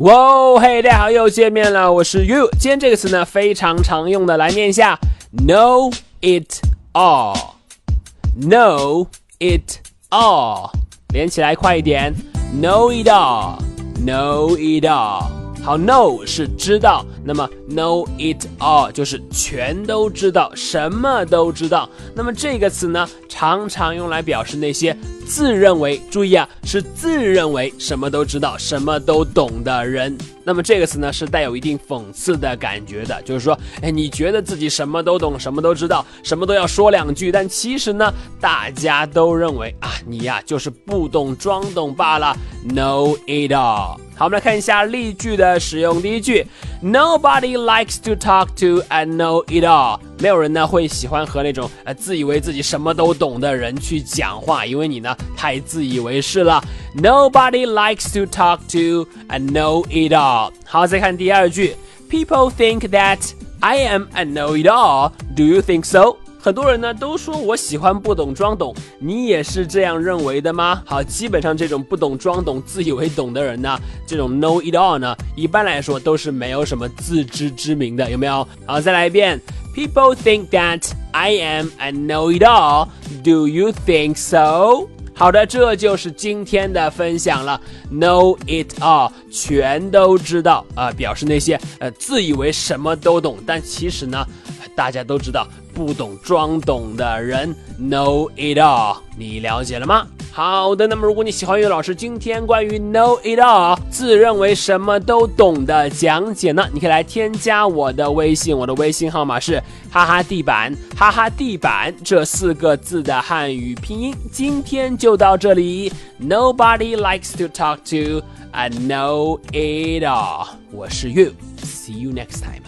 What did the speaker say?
哇，嘿，大家好，又见面了，我是 You。今天这个词呢，非常常用的，来念一下，Know it all，Know it all，连起来快一点，Know it all，Know it all。好，know 是知道，那么 know it all 就是全都知道，什么都知道。那么这个词呢，常常用来表示那些自认为，注意啊，是自认为什么都知道、什么都懂的人。那么这个词呢，是带有一定讽刺的感觉的，就是说，哎，你觉得自己什么都懂、什么都知道、什么都要说两句，但其实呢，大家都认为啊，你呀就是不懂装懂罢了，know it all。好，我们来看一下例句的使用。第一句，Nobody likes to talk to and know it all。没有人呢会喜欢和那种呃自以为自己什么都懂的人去讲话，因为你呢太自以为是了。Nobody likes to talk to and know it all。好，再看第二句，People think that I am and know it all. Do you think so? 很多人呢都说我喜欢不懂装懂，你也是这样认为的吗？好，基本上这种不懂装懂、自以为懂的人呢，这种 know it all 呢，一般来说都是没有什么自知之明的，有没有？好，再来一遍，People think that I am and know it all. Do you think so? 好的，这就是今天的分享了。Know it all，全都知道啊，表示那些呃自以为什么都懂，但其实呢，大家都知道。不懂装懂的人，know it all，你了解了吗？好的，那么如果你喜欢岳老师今天关于 know it all，自认为什么都懂的讲解呢，你可以来添加我的微信，我的微信号码是哈哈地板，哈哈地板这四个字的汉语拼音。今天就到这里，Nobody likes to talk to，I know it all。我是岳，See you next time。